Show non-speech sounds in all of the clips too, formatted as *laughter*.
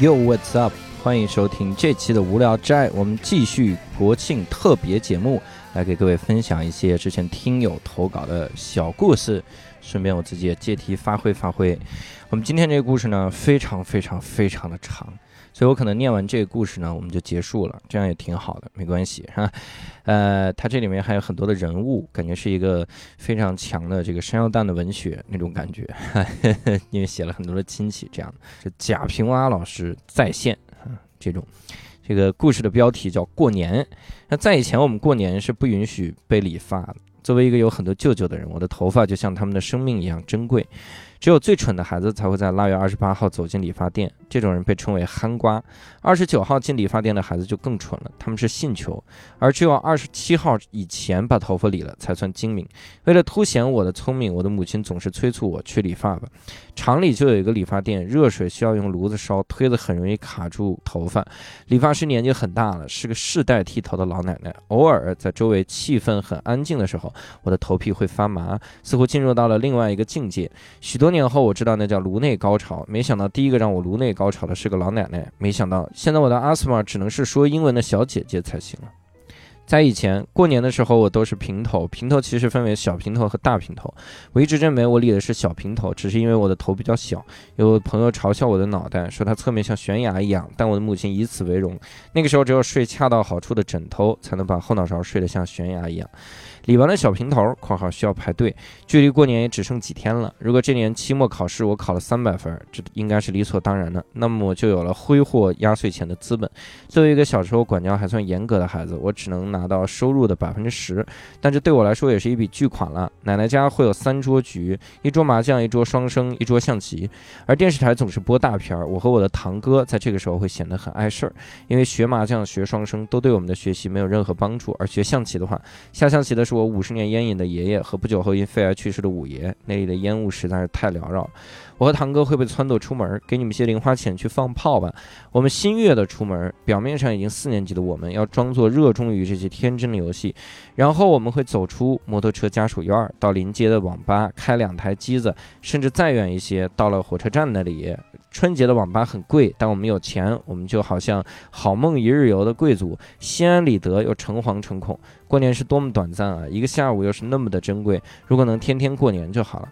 Yo, what's up？欢迎收听这期的无聊斋，我们继续国庆特别节目，来给各位分享一些之前听友投稿的小故事，顺便我自己也借题发挥发挥。我们今天这个故事呢，非常非常非常的长。所以我可能念完这个故事呢，我们就结束了，这样也挺好的，没关系哈。呃，它这里面还有很多的人物，感觉是一个非常强的这个山药蛋的文学那种感觉，*laughs* 因为写了很多的亲戚这样。这贾平凹老师在线啊，这种这个故事的标题叫过年。那在以前我们过年是不允许被理发的。作为一个有很多舅舅的人，我的头发就像他们的生命一样珍贵。只有最蠢的孩子才会在腊月二十八号走进理发店，这种人被称为憨瓜。二十九号进理发店的孩子就更蠢了，他们是信球，而只有二十七号以前把头发理了才算精明。为了凸显我的聪明，我的母亲总是催促我去理发吧。厂里就有一个理发店，热水需要用炉子烧，推子很容易卡住头发。理发师年纪很大了，是个世代剃头的老奶奶。偶尔在周围气氛很安静的时候，我的头皮会发麻，似乎进入到了另外一个境界。许多多年后，我知道那叫颅内高潮。没想到第一个让我颅内高潮的是个老奶奶。没想到现在我的阿斯玛只能是说英文的小姐姐才行了。在以前过年的时候，我都是平头。平头其实分为小平头和大平头。我一直认为我理的是小平头，只是因为我的头比较小。有朋友嘲笑我的脑袋，说它侧面像悬崖一样，但我的母亲以此为荣。那个时候只有睡恰到好处的枕头，才能把后脑勺睡得像悬崖一样。理完了小平头（括号需要排队），距离过年也只剩几天了。如果这年期末考试我考了三百分，这应该是理所当然的，那么我就有了挥霍压岁钱的资本。作为一个小时候管教还算严格的孩子，我只能拿拿到收入的百分之十，但这对我来说也是一笔巨款了。奶奶家会有三桌局，一桌麻将，一桌双生，一桌象棋，而电视台总是播大片儿。我和我的堂哥在这个时候会显得很碍事儿，因为学麻将、学双生都对我们的学习没有任何帮助，而学象棋的话，下象棋的。是我五十年烟瘾的爷爷和不久后因肺癌去世的五爷，那里的烟雾实在是太缭绕。我和堂哥会被撺掇出门，给你们些零花钱去放炮吧。我们新月的出门，表面上已经四年级的我们，要装作热衷于这些天真的游戏。然后我们会走出摩托车家属院，到临街的网吧开两台机子，甚至再远一些，到了火车站那里。春节的网吧很贵，但我们有钱，我们就好像好梦一日游的贵族，心安理得又诚惶诚恐。过年是多么短暂啊！一个下午又是那么的珍贵，如果能天天过年就好了。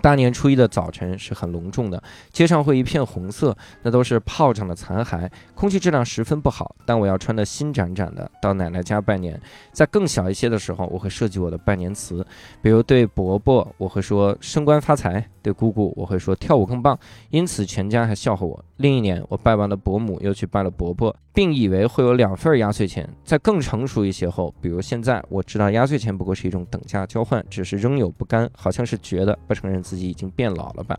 大年初一的早晨是很隆重的，街上会一片红色，那都是炮仗的残骸，空气质量十分不好。但我要穿得新崭崭的到奶奶家拜年。在更小一些的时候，我会设计我的拜年词，比如对伯伯我会说升官发财，对姑姑我会说跳舞更棒，因此全家还笑话我。另一年我拜完了伯母，又去拜了伯伯，并以为会有两份压岁钱。在更成熟一些后，比如现在我知道压岁钱不过是一种等价交换，只是仍有不甘，好像是觉得不承认。自己已经变老了吧？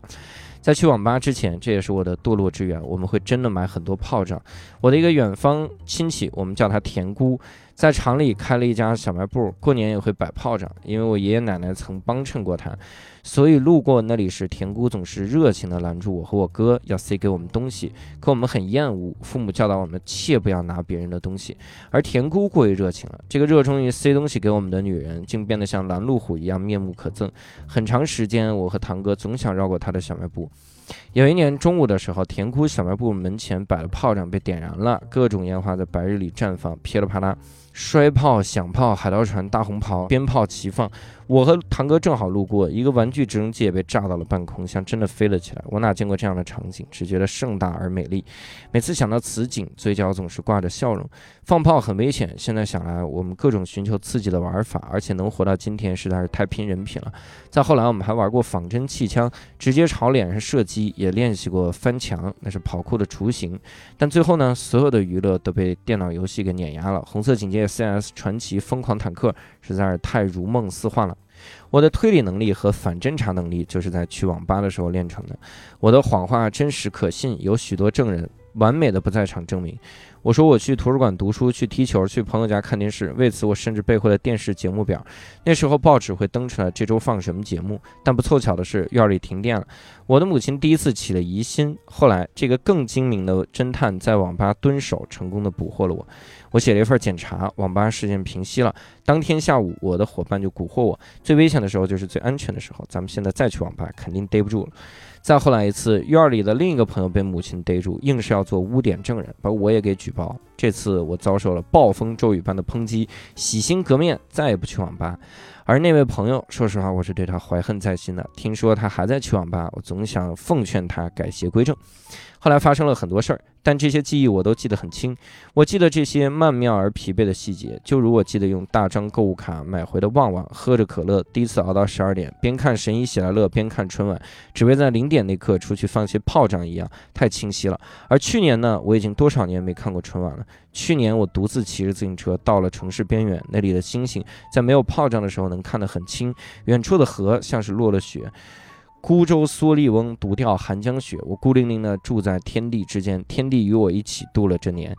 在去网吧之前，这也是我的堕落之源。我们会真的买很多炮仗。我的一个远方亲戚，我们叫他田姑。在厂里开了一家小卖部，过年也会摆炮仗。因为我爷爷奶奶曾帮衬过他，所以路过那里时，田姑总是热情地拦住我和我哥，要塞给我们东西。可我们很厌恶，父母教导我们切不要拿别人的东西。而田姑过于热情了，这个热衷于塞东西给我们的女人，竟变得像拦路虎一样面目可憎。很长时间，我和堂哥总想绕过她的小卖部。有一年中午的时候，田姑小卖部门前摆了炮仗被点燃了，各种烟花在白日里绽放，噼里啪啦。摔炮、响炮、海盗船、大红袍、鞭炮齐放。我和堂哥正好路过，一个玩具直升机也被炸到了半空，像真的飞了起来。我哪见过这样的场景，只觉得盛大而美丽。每次想到此景，嘴角总是挂着笑容。放炮很危险，现在想来，我们各种寻求刺激的玩法，而且能活到今天，实在是太拼人品了。再后来，我们还玩过仿真气枪，直接朝脸上射击，也练习过翻墙，那是跑酷的雏形。但最后呢，所有的娱乐都被电脑游戏给碾压了。红色警戒、CS 传奇、疯狂坦克，实在是太如梦似幻了。我的推理能力和反侦查能力就是在去网吧的时候练成的。我的谎话真实可信，有许多证人完美的不在场证明。我说我去图书馆读书，去踢球，去朋友家看电视。为此，我甚至背会了电视节目表。那时候报纸会登出来这周放什么节目。但不凑巧的是，院里停电了。我的母亲第一次起了疑心。后来，这个更精明的侦探在网吧蹲守，成功的捕获了我。我写了一份检查，网吧事件平息了。当天下午，我的伙伴就蛊惑我：最危险的时候就是最安全的时候。咱们现在再去网吧，肯定逮不住了。再后来一次，院里的另一个朋友被母亲逮住，硬是要做污点证人，把我也给举报。这次我遭受了暴风骤雨般的抨击，洗心革面，再也不去网吧。而那位朋友，说实话，我是对他怀恨在心的。听说他还在去网吧，我总想奉劝他改邪归正。后来发生了很多事儿，但这些记忆我都记得很清。我记得这些曼妙而疲惫的细节，就如我记得用大张购物卡买回的旺旺，喝着可乐，第一次熬到十二点，边看《神医喜来乐》边看春晚，只为在零点那刻出去放些炮仗一样，太清晰了。而去年呢，我已经多少年没看过春晚了。去年我独自骑着自行车到了城市边缘，那里的星星在没有炮仗的时候能看得很清，远处的河像是落了雪。孤舟蓑笠翁，独钓寒江雪。我孤零零地住在天地之间，天地与我一起度了这年。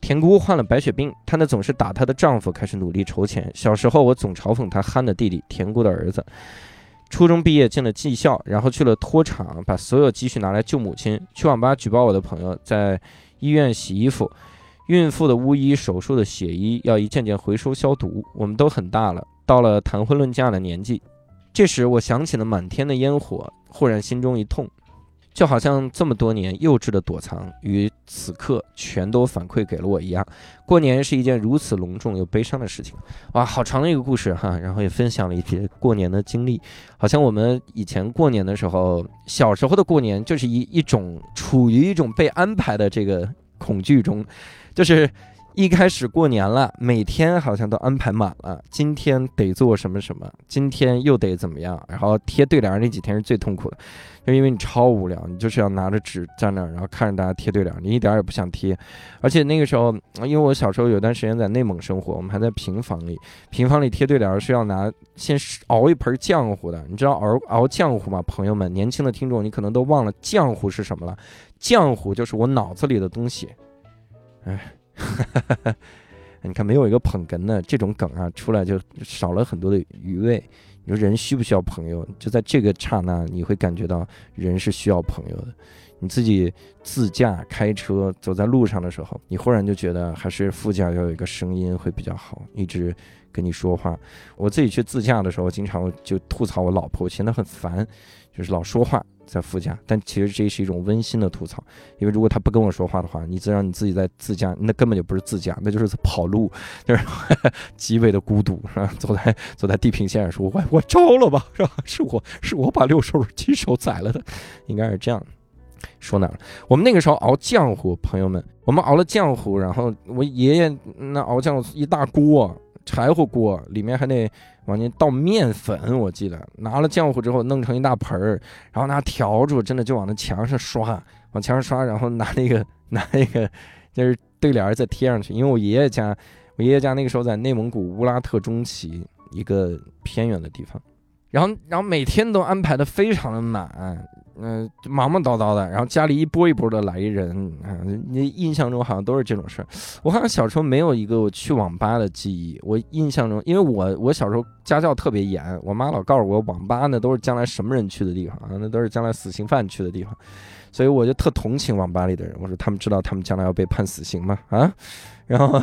田姑患了白血病，她呢总是打她的丈夫，开始努力筹钱。小时候我总嘲讽她憨的弟弟田姑的儿子。初中毕业进了技校，然后去了拖厂，把所有积蓄拿来救母亲。去网吧举报我的朋友，在医院洗衣服，孕妇的巫医，手术的血衣，要一件件回收消毒。我们都很大了，到了谈婚论嫁的年纪。这时，我想起了满天的烟火，忽然心中一痛，就好像这么多年幼稚的躲藏，于此刻全都反馈给了我一样。过年是一件如此隆重又悲伤的事情，哇，好长的一个故事哈。然后也分享了一些过年的经历，好像我们以前过年的时候，小时候的过年就是一一种处于一种被安排的这个恐惧中，就是。一开始过年了，每天好像都安排满了。今天得做什么什么，今天又得怎么样？然后贴对联那几天是最痛苦的，就因为你超无聊，你就是要拿着纸在那儿，然后看着大家贴对联，你一点儿也不想贴。而且那个时候，因为我小时候有段时间在内蒙生活，我们还在平房里，平房里贴对联是要拿先熬一盆浆糊的。你知道熬熬浆糊吗？朋友们，年轻的听众，你可能都忘了浆糊是什么了。浆糊就是我脑子里的东西，哎。哈 *laughs* 哈你看，没有一个捧哏的这种梗啊，出来就少了很多的余味。你说人需不需要朋友？就在这个刹那，你会感觉到人是需要朋友的。你自己自驾开车走在路上的时候，你忽然就觉得还是副驾要有一个声音会比较好，一直跟你说话。我自己去自驾的时候，经常就吐槽我老婆，我嫌她很烦，就是老说话。在副驾，但其实这是一种温馨的吐槽，因为如果他不跟我说话的话，你自然你自己在自驾，那根本就不是自驾，那就是跑路，就是 *laughs* 极为的孤独，是吧？走在走在地平线上，说我我招了吧，是吧？是我是我把六兽亲手宰了的，应该是这样。说哪了？我们那个时候熬浆糊，朋友们，我们熬了浆糊，然后我爷爷那熬浆一大锅。柴火锅里面还得往进倒面粉，我记得拿了浆糊之后弄成一大盆儿，然后拿笤帚真的就往那墙上刷，往墙上刷，然后拿那个 *laughs* 拿那个就是对联再贴上去。因为我爷爷家，我爷爷家那个时候在内蒙古乌拉特中旗一个偏远的地方，然后然后每天都安排的非常的满。嗯，忙忙叨叨的，然后家里一波一波的来人啊，你印象中好像都是这种事儿。我好像小时候没有一个去网吧的记忆。我印象中，因为我我小时候家教特别严，我妈老告诉我，网吧那都是将来什么人去的地方啊，那都是将来死刑犯去的地方，所以我就特同情网吧里的人。我说他们知道他们将来要被判死刑吗？啊，然后。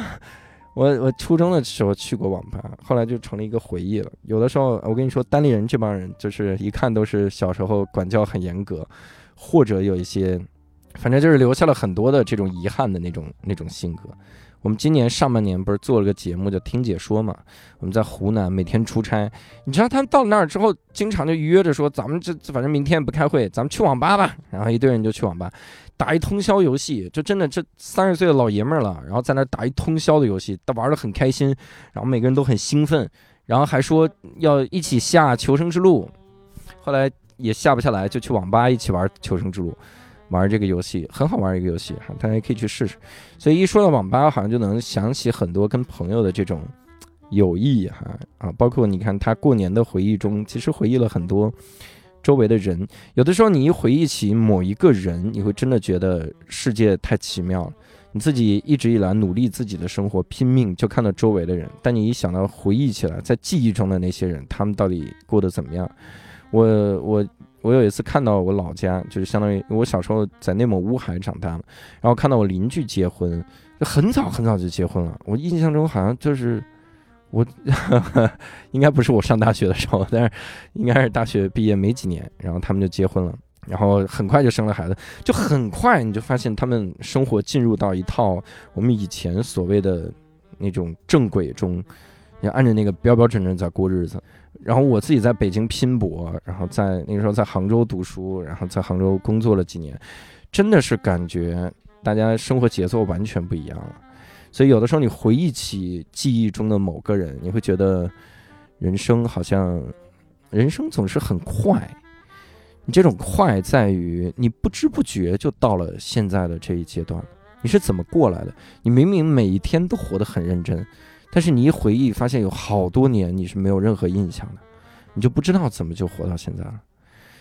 我我初中的时候去过网吧，后来就成了一个回忆了。有的时候，我跟你说，单立人这帮人就是一看都是小时候管教很严格，或者有一些，反正就是留下了很多的这种遗憾的那种那种性格。我们今年上半年不是做了个节目叫《听解说》嘛？我们在湖南每天出差，你知道他们到那儿之后，经常就约着说：“咱们这反正明天不开会，咱们去网吧吧。”然后一堆人就去网吧。打一通宵游戏，就真的这三十岁的老爷们儿了，然后在那儿打一通宵的游戏，他玩的很开心，然后每个人都很兴奋，然后还说要一起下《求生之路》，后来也下不下来，就去网吧一起玩《求生之路》，玩这个游戏很好玩一个游戏哈，大家可以去试试。所以一说到网吧，好像就能想起很多跟朋友的这种友谊哈啊，包括你看他过年的回忆中，其实回忆了很多。周围的人，有的时候你一回忆起某一个人，你会真的觉得世界太奇妙了。你自己一直以来努力自己的生活，拼命就看到周围的人，但你一想到回忆起来，在记忆中的那些人，他们到底过得怎么样？我我我有一次看到我老家，就是相当于我小时候在内蒙乌海长大嘛，然后看到我邻居结婚，就很早很早就结婚了。我印象中好像就是。我 *laughs* 应该不是我上大学的时候，但是应该是大学毕业没几年，然后他们就结婚了。然后很快就生了孩子，就很快你就发现他们生活进入到一套我们以前所谓的那种正轨中，要按照那个标标准准在过日子。然后我自己在北京拼搏，然后在那个时候在杭州读书，然后在杭州工作了几年，真的是感觉大家生活节奏完全不一样了。所以有的时候你回忆起记忆中的某个人，你会觉得人生好像人生总是很快。你这种快在于你不知不觉就到了现在的这一阶段，你是怎么过来的？你明明每一天都活得很认真。但是你一回忆，发现有好多年你是没有任何印象的，你就不知道怎么就活到现在了。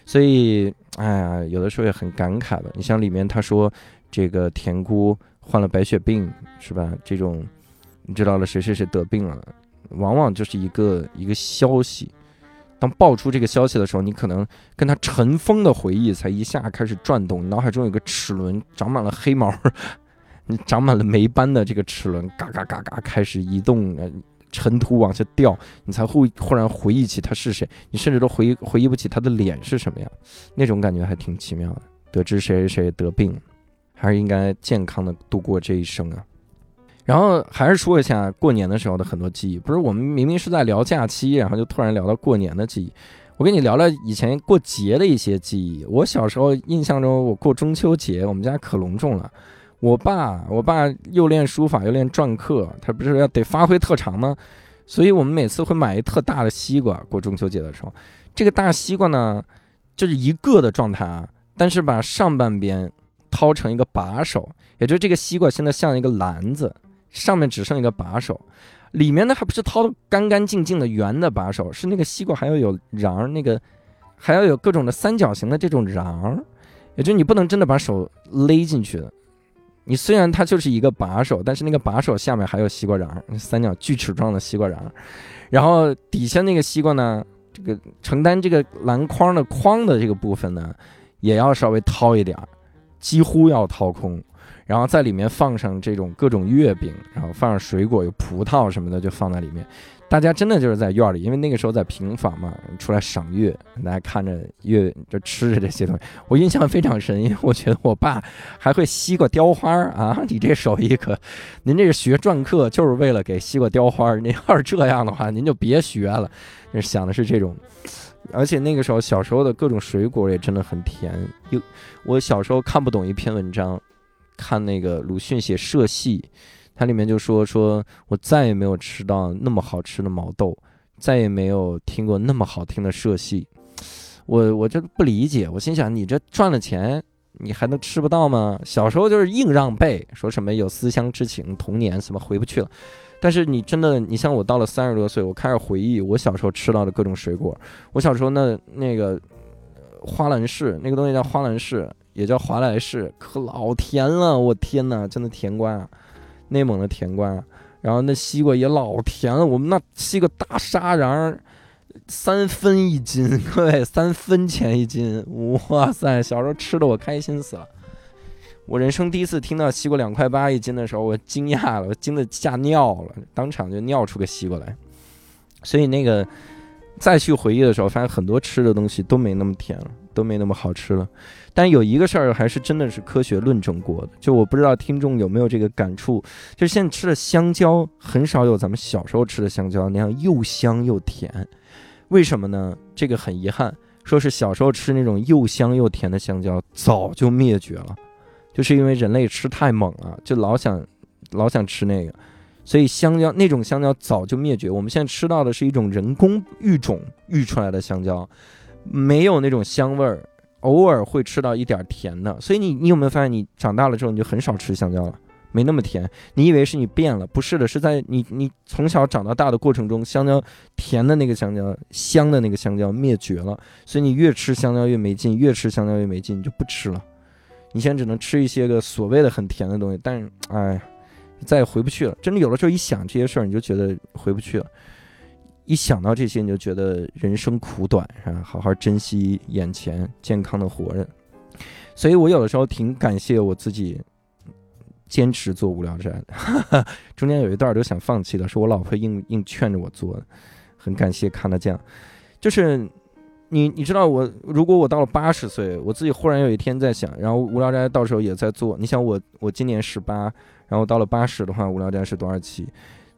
所以，哎呀，有的时候也很感慨吧。你像里面他说，这个田姑患了白血病，是吧？这种你知道了谁谁谁得病了，往往就是一个一个消息。当爆出这个消息的时候，你可能跟他尘封的回忆才一下开始转动，脑海中有个齿轮长满了黑毛。你长满了霉斑的这个齿轮，嘎嘎嘎嘎开始移动，呃，尘土往下掉，你才会忽然回忆起他是谁，你甚至都回忆回忆不起他的脸是什么样，那种感觉还挺奇妙的。得知谁谁谁得病，还是应该健康的度过这一生啊。然后还是说一下过年的时候的很多记忆，不是我们明明是在聊假期，然后就突然聊到过年的记忆。我跟你聊聊以前过节的一些记忆。我小时候印象中，我过中秋节，我们家可隆重了。我爸，我爸又练书法又练篆刻，他不是要得发挥特长吗？所以我们每次会买一特大的西瓜过中秋节的时候，这个大西瓜呢，就是一个的状态啊，但是把上半边掏成一个把手，也就是这个西瓜现在像一个篮子，上面只剩一个把手，里面呢还不是掏的干干净净的圆的把手，是那个西瓜还要有瓤，那个还要有各种的三角形的这种瓤，也就是你不能真的把手勒进去的。你虽然它就是一个把手，但是那个把手下面还有西瓜瓤，三角锯齿状的西瓜瓤，然后底下那个西瓜呢，这个承担这个篮筐的筐的这个部分呢，也要稍微掏一点儿，几乎要掏空，然后在里面放上这种各种月饼，然后放上水果，有葡萄什么的就放在里面。大家真的就是在院里，因为那个时候在平房嘛，出来赏月，大家看着月就吃着这些东西，我印象非常深，因为我觉得我爸还会西瓜雕花啊，你这手艺可，您这是学篆刻就是为了给西瓜雕花您要是这样的话，您就别学了就。想的是这种，而且那个时候小时候的各种水果也真的很甜。又我小时候看不懂一篇文章，看那个鲁迅写社戏。它里面就说说，我再也没有吃到那么好吃的毛豆，再也没有听过那么好听的社戏，我我就不理解，我心想你这赚了钱，你还能吃不到吗？小时候就是硬让背，说什么有思乡之情，童年什么回不去了。但是你真的，你像我到了三十多岁，我开始回忆我小时候吃到的各种水果。我小时候那那个花兰柿，那个东西叫花兰柿，也叫华莱士，可老甜了，我天哪，真的甜瓜啊！内蒙的甜瓜，然后那西瓜也老甜了。我们那西瓜大沙瓤，三分一斤，*laughs* 各位三分钱一斤，哇塞！小时候吃的我开心死了。我人生第一次听到西瓜两块八一斤的时候，我惊讶了，我惊得吓尿了，当场就尿出个西瓜来。所以那个再去回忆的时候，发现很多吃的东西都没那么甜了。都没那么好吃了，但有一个事儿还是真的是科学论证过的，就我不知道听众有没有这个感触，就是现在吃的香蕉很少有咱们小时候吃的香蕉那样又香又甜，为什么呢？这个很遗憾，说是小时候吃那种又香又甜的香蕉早就灭绝了，就是因为人类吃太猛了，就老想老想吃那个，所以香蕉那种香蕉早就灭绝，我们现在吃到的是一种人工育种育出来的香蕉。没有那种香味儿，偶尔会吃到一点甜的，所以你你有没有发现，你长大了之后你就很少吃香蕉了，没那么甜。你以为是你变了，不是的，是在你你从小长到大的过程中，香蕉甜的那个香蕉，香的那个香蕉灭绝了，所以你越吃香蕉越没劲，越吃香蕉越没劲，你就不吃了。你现在只能吃一些个所谓的很甜的东西，但是哎，再也回不去了。真的有的时候一想这些事儿，你就觉得回不去了。一想到这些，你就觉得人生苦短，是吧？好好珍惜眼前，健康的活着。所以我有的时候挺感谢我自己，坚持做无聊斋。*laughs* 中间有一段都想放弃了，是我老婆硬硬劝着我做的，很感谢看得见。就是你你知道我，如果我到了八十岁，我自己忽然有一天在想，然后无聊斋到时候也在做。你想我，我今年十八，然后到了八十的话，无聊斋是多少期？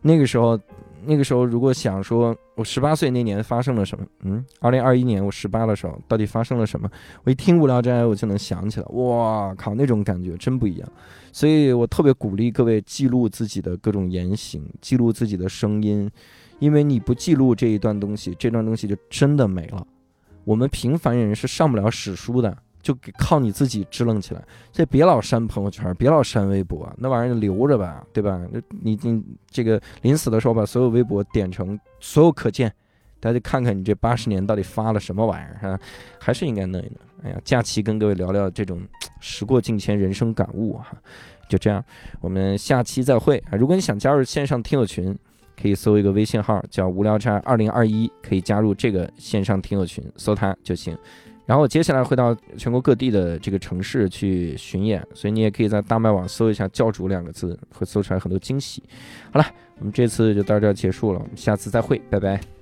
那个时候，那个时候如果想说，我十八岁那年发生了什么？嗯，二零二一年我十八的时候，到底发生了什么？我一听无聊斋，我就能想起来。哇靠，那种感觉真不一样。所以我特别鼓励各位记录自己的各种言行，记录自己的声音，因为你不记录这一段东西，这段东西就真的没了。我们平凡人是上不了史书的，就给靠你自己支棱起来。这别老删朋友圈，别老删微博，那玩意儿留着吧，对吧？你你这个临死的时候把所有微博点成所有可见，大家看看你这八十年到底发了什么玩意儿哈，还是应该弄一弄。哎呀，假期跟各位聊聊这种时过境迁人生感悟哈，就这样，我们下期再会啊！如果你想加入线上听友群。可以搜一个微信号叫“无聊斋二零二一”，可以加入这个线上听友群，搜它就行。然后接下来会到全国各地的这个城市去巡演，所以你也可以在大麦网搜一下“教主”两个字，会搜出来很多惊喜。好了，我们这次就到这儿结束了，我们下次再会，拜拜。